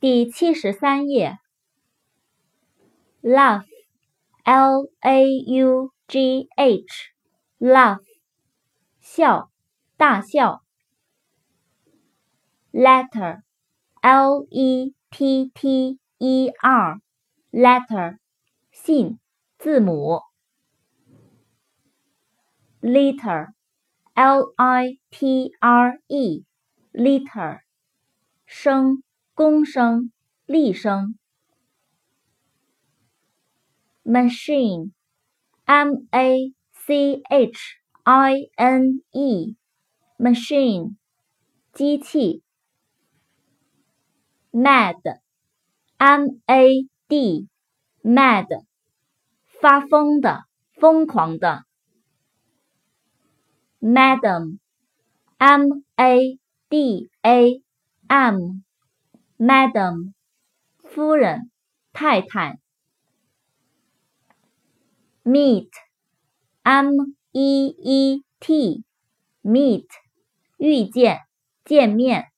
第七十三页。laugh，l a u g h，laugh，笑，大笑。letter，l e t t e r，letter，信，字母。liter，l i t r e，liter，生，工声，厉声。machine，m a c h i n e，machine，机器。mad，m a d，mad，发疯的，疯狂的。madam，m a d a m Madam，夫人，太太。meet，m e e t，meet，遇见，见面。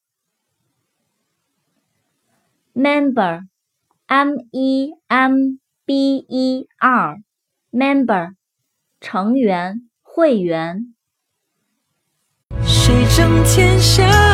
member，m e m b e r，member，成员，会员。谁正天下？